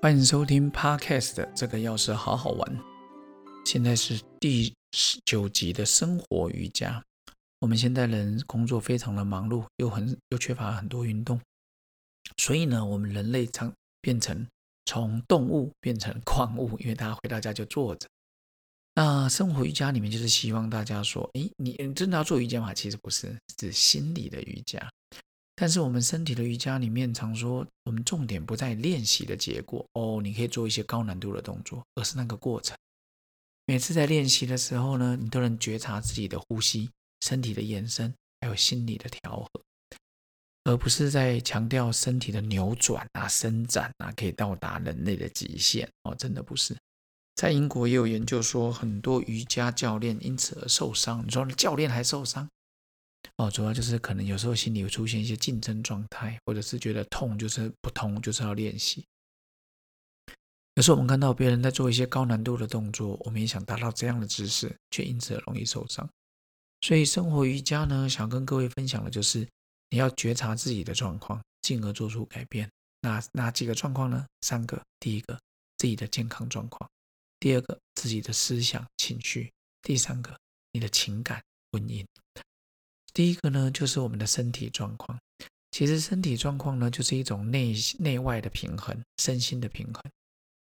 欢迎收听 Podcast 的这个钥匙好好玩。现在是第十九集的生活瑜伽。我们现代人工作非常的忙碌，又很又缺乏很多运动，所以呢，我们人类常变成从动物变成矿物，因为大家回到家就坐着。那生活瑜伽里面就是希望大家说，诶，你真的要做瑜伽吗？其实不是，是心理的瑜伽。但是我们身体的瑜伽里面常说，我们重点不在练习的结果哦，你可以做一些高难度的动作，而是那个过程。每次在练习的时候呢，你都能觉察自己的呼吸、身体的延伸，还有心理的调和，而不是在强调身体的扭转啊、伸展啊，可以到达人类的极限哦，真的不是。在英国也有研究说，很多瑜伽教练因此而受伤。你说教练还受伤？哦，主要就是可能有时候心里会出现一些竞争状态，或者是觉得痛就是不通，就是要练习。有时候我们看到别人在做一些高难度的动作，我们也想达到这样的姿势，却因此容易受伤。所以生活瑜伽呢，想跟各位分享的就是，你要觉察自己的状况，进而做出改变。哪哪几个状况呢？三个：第一个，自己的健康状况；第二个，自己的思想情绪；第三个，你的情感婚姻。第一个呢，就是我们的身体状况。其实身体状况呢，就是一种内内外的平衡，身心的平衡。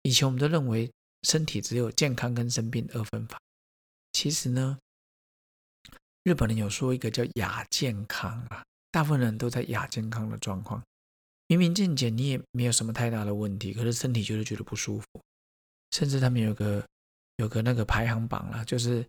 以前我们都认为身体只有健康跟生病二分法。其实呢，日本人有说一个叫亚健康啊，大部分人都在亚健康的状况。明明健检你也没有什么太大的问题，可是身体就是觉得不舒服。甚至他们有个有个那个排行榜啦，就是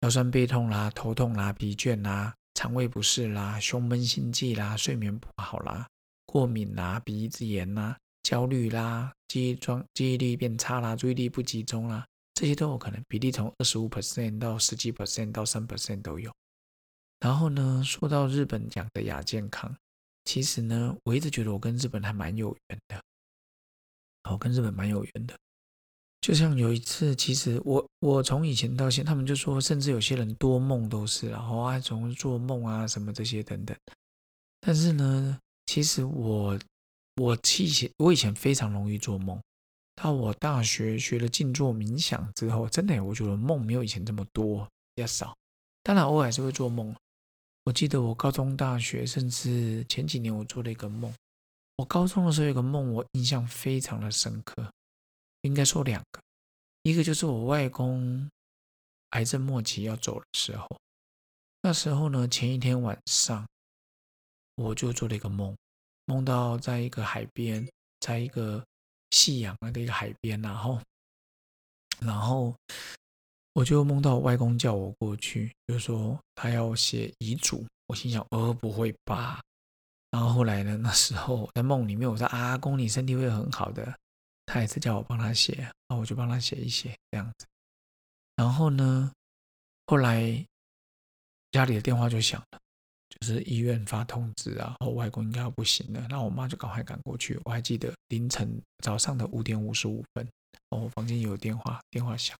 腰酸背痛啦、头痛啦、疲倦啦。肠胃不适啦，胸闷心悸啦，睡眠不好啦，过敏啦，鼻子炎啦，焦虑啦，记忆状记忆力变差啦，注意力不集中啦，这些都有可能，比例从二十五 percent 到十几 percent 到三 percent 都有。然后呢，说到日本讲的亚健康，其实呢，我一直觉得我跟日本还蛮有缘的，我跟日本蛮有缘的。就像有一次，其实我我从以前到现，他们就说，甚至有些人多梦都是，然后啊，总做梦啊什么这些等等。但是呢，其实我我以前我以前非常容易做梦，到我大学学了静坐冥想之后，真的我觉得梦没有以前这么多，比较少。当然偶尔还是会做梦。我记得我高中、大学，甚至前几年，我做了一个梦。我高中的时候有个梦，我印象非常的深刻。应该说两个，一个就是我外公癌症末期要走的时候，那时候呢，前一天晚上我就做了一个梦，梦到在一个海边，在一个夕阳的一个海边，然后，然后我就梦到外公叫我过去，就说他要写遗嘱，我心想，哦，不会吧？然后后来呢，那时候在梦里面，我说阿公，你身体会很好的。他也是叫我帮他写，然后我就帮他写一写这样子。然后呢，后来家里的电话就响了，就是医院发通知啊，我外公应该要不行了。那我妈就赶快赶过去。我还记得凌晨早上的五点五十五分，哦，我房间有电话，电话响。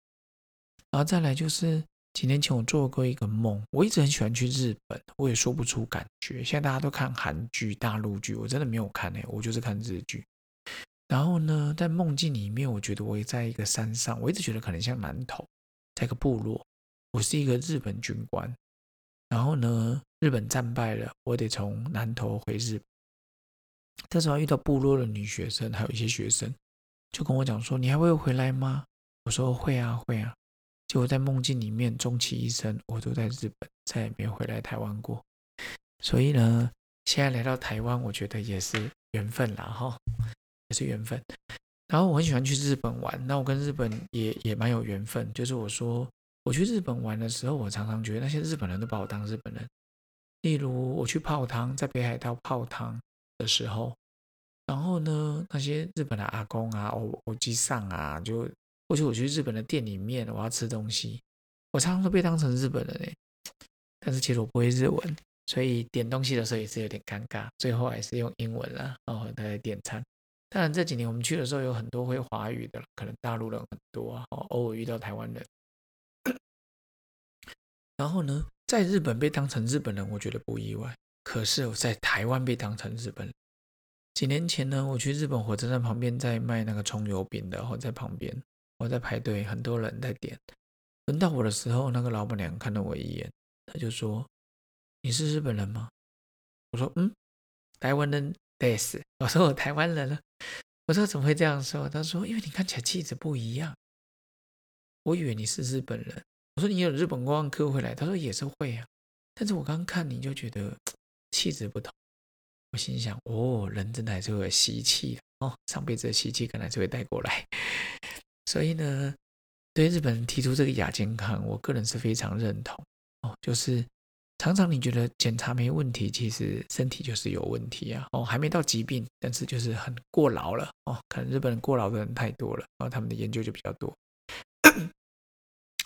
然后再来就是几年前我做过一个梦，我一直很喜欢去日本，我也说不出感觉。现在大家都看韩剧、大陆剧，我真的没有看诶，我就是看日剧。然后呢，在梦境里面，我觉得我也在一个山上，我一直觉得可能像南投，在一个部落，我是一个日本军官。然后呢，日本战败了，我得从南投回日本。这时候遇到部落的女学生，还有一些学生，就跟我讲说：“你还会回来吗？”我说：“会啊，会啊。”结果在梦境里面，终其一生，我都在日本，再也没有回来台湾过。所以呢，现在来到台湾，我觉得也是缘分啦，哈。也是缘分，然后我很喜欢去日本玩，那我跟日本也也蛮有缘分。就是我说我去日本玩的时候，我常常觉得那些日本人都把我当日本人。例如我去泡汤，在北海道泡汤的时候，然后呢，那些日本的阿公啊、欧欧基上啊，就或者我去日本的店里面，我要吃东西，我常常都被当成日本人哎。但是其实我不会日文，所以点东西的时候也是有点尴尬，最后还是用英文了哦来点餐。当然这几年我们去的时候有很多会华语的，可能大陆人很多啊，偶尔遇到台湾人。然后呢，在日本被当成日本人，我觉得不意外。可是我在台湾被当成日本人，几年前呢，我去日本火车站旁边在卖那个葱油饼的，我在旁边我在排队，很多人在点。轮到我的时候，那个老板娘看了我一眼，她就说：“你是日本人吗？”我说：“嗯，台湾人。”对，是我说我台湾人了。我说怎么会这样说？他说：“因为你看起来气质不一样。”我以为你是日本人。我说：“你有日本观光客会来？”他说：“也是会啊。”但是我刚看你就觉得气质不同。我心想：“哦，人真的还是会有习气哦，上辈子的习气可能还是会带过来。”所以呢，对日本人提出这个亚健康，我个人是非常认同哦，就是。常常你觉得检查没问题，其实身体就是有问题啊！哦，还没到疾病，但是就是很过劳了哦。可能日本人过劳的人太多了，然后他们的研究就比较多。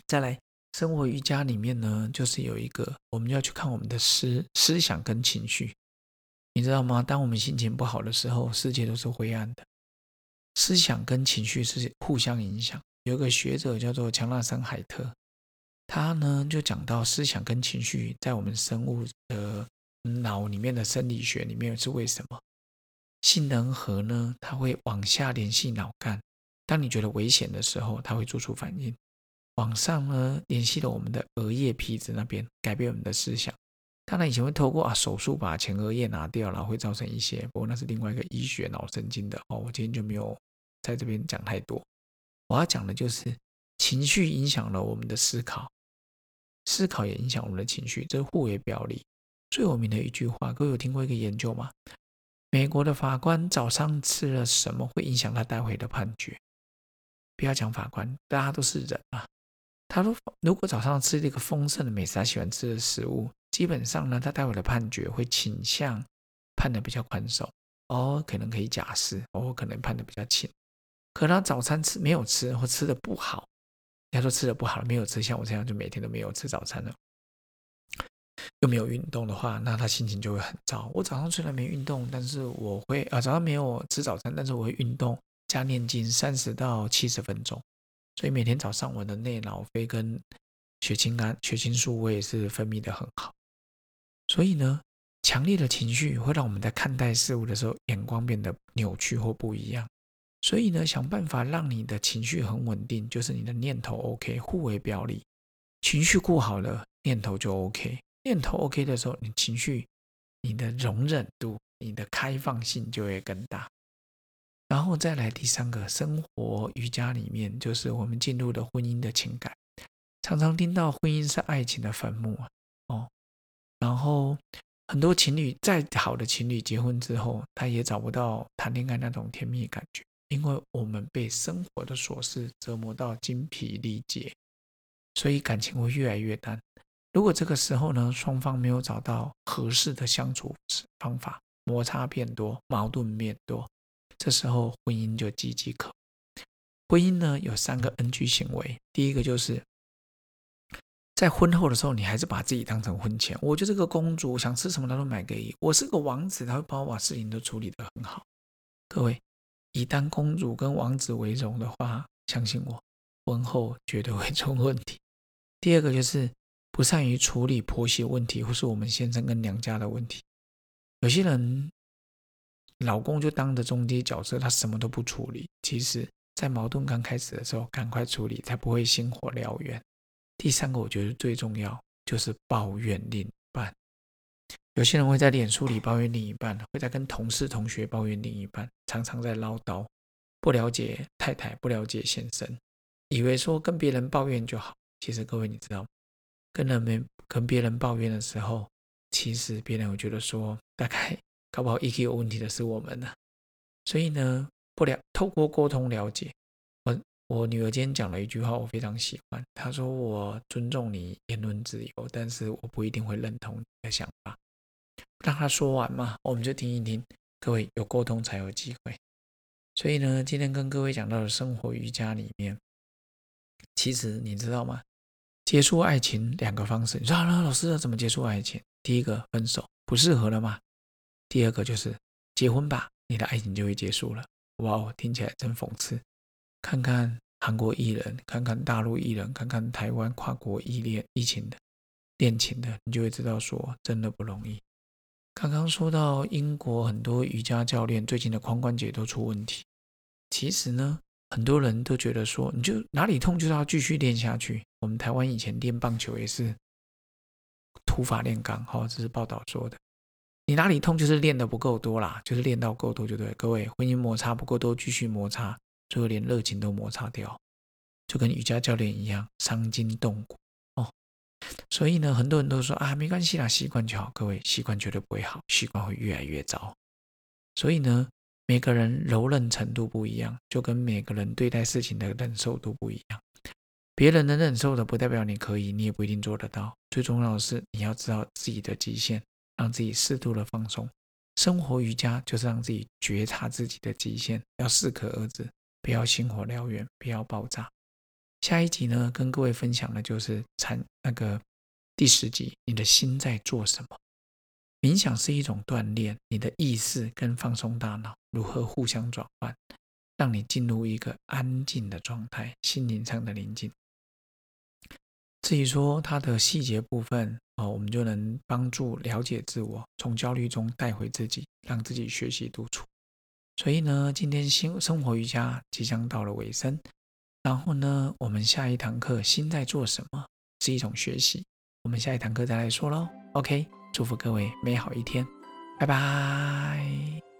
再来，生活瑜伽里面呢，就是有一个我们要去看我们的思思想跟情绪，你知道吗？当我们心情不好的时候，世界都是灰暗的。思想跟情绪是互相影响。有个学者叫做强纳森海特。他呢就讲到思想跟情绪在我们生物的脑里面的生理学里面是为什么？杏仁核呢，它会往下联系脑干，当你觉得危险的时候，它会做出反应；往上呢联系了我们的额叶皮质那边，改变我们的思想。当然以前会透过啊手术把前额叶拿掉了，会造成一些，不过那是另外一个医学脑神经的哦。我今天就没有在这边讲太多。我要讲的就是情绪影响了我们的思考。思考也影响我们的情绪，这是互为表里。最有名的一句话，各位有听过一个研究吗？美国的法官早上吃了什么会影响他待会的判决？不要讲法官，大家都是人啊。他说，如果早上吃了一个丰盛的美食，他喜欢吃的食物，基本上呢，他待会的判决会倾向判的比较宽松。哦，可能可以假释，哦，可能判的比较轻。可他早餐吃没有吃，或吃的不好。他说吃的不好了，没有吃，像我这样就每天都没有吃早餐了，又没有运动的话，那他心情就会很糟。我早上虽然没运动，但是我会啊，早上没有吃早餐，但是我会运动加念经三十到七十分钟，所以每天早上我的内脑啡跟血清胺、血清素我也是分泌的很好。所以呢，强烈的情绪会让我们在看待事物的时候眼光变得扭曲或不一样。所以呢，想办法让你的情绪很稳定，就是你的念头 OK，互为表里。情绪顾好了，念头就 OK。念头 OK 的时候，你情绪、你的容忍度、你的开放性就会更大。然后再来第三个，生活瑜伽里面，就是我们进入了婚姻的情感，常常听到婚姻是爱情的坟墓啊，哦。然后很多情侣，再好的情侣结婚之后，他也找不到谈恋爱那种甜蜜感觉。因为我们被生活的琐事折磨到精疲力竭，所以感情会越来越淡。如果这个时候呢，双方没有找到合适的相处方法，摩擦变多，矛盾变多，这时候婚姻就岌岌可危。婚姻呢有三个 NG 行为，第一个就是在婚后的时候，你还是把自己当成婚前。我就这个公主，想吃什么他都买给你。我是个王子，他会帮我把事情都处理得很好。各位。以当公主跟王子为荣的话，相信我，婚后绝对会出问题。第二个就是不善于处理婆媳问题，或是我们先生跟娘家的问题。有些人老公就当着中间角色，他什么都不处理。其实，在矛盾刚开始的时候，赶快处理，才不会星火燎原。第三个，我觉得最重要就是抱怨另一半。有些人会在脸书里抱怨另一半，会在跟同事、同学抱怨另一半，常常在唠叨，不了解太太，不了解先生，以为说跟别人抱怨就好。其实各位你知道，跟人们跟别人抱怨的时候，其实别人会觉得说，大概搞不好 EQ 有问题的是我们呢。所以呢，不了透过沟通了解。我我女儿今天讲了一句话，我非常喜欢。她说：“我尊重你言论自由，但是我不一定会认同你的想法。”让他说完嘛，我们就听一听。各位有沟通才有机会。所以呢，今天跟各位讲到的生活瑜伽里面，其实你知道吗？结束爱情两个方式。你说啊，老师怎么结束爱情？第一个分手不适合了吗？第二个就是结婚吧，你的爱情就会结束了。哇哦，听起来真讽刺。看看韩国艺人，看看大陆艺人，看看台湾跨国异恋疫情的恋情的，你就会知道说真的不容易。刚刚说到英国很多瑜伽教练最近的髋关节都出问题，其实呢，很多人都觉得说，你就哪里痛就是要继续练下去。我们台湾以前练棒球也是土法炼钢，哈，这是报道说的。你哪里痛就是练的不够多啦，就是练到够多就对。各位，婚姻摩擦不够多，继续摩擦，最后连热情都摩擦掉，就跟瑜伽教练一样，伤筋动骨。所以呢，很多人都说啊，没关系啦，习惯就好。各位，习惯绝对不会好，习惯会越来越糟。所以呢，每个人柔韧程度不一样，就跟每个人对待事情的忍受度不一样。别人能忍受的，不代表你可以，你也不一定做得到。最重要的是，你要知道自己的极限。让自己适度的放松，生活瑜伽就是让自己觉察自己的极限，要适可而止，不要星火燎原，不要爆炸。下一集呢，跟各位分享的就是禅那个第十集，你的心在做什么？冥想是一种锻炼你的意识跟放松大脑如何互相转换，让你进入一个安静的状态，心灵上的宁静。至于说它的细节部分哦，我们就能帮助了解自我，从焦虑中带回自己，让自己学习独处。所以呢，今天新生活瑜伽即将到了尾声，然后呢，我们下一堂课心在做什么是一种学习，我们下一堂课再来说喽。OK，祝福各位美好一天，拜拜。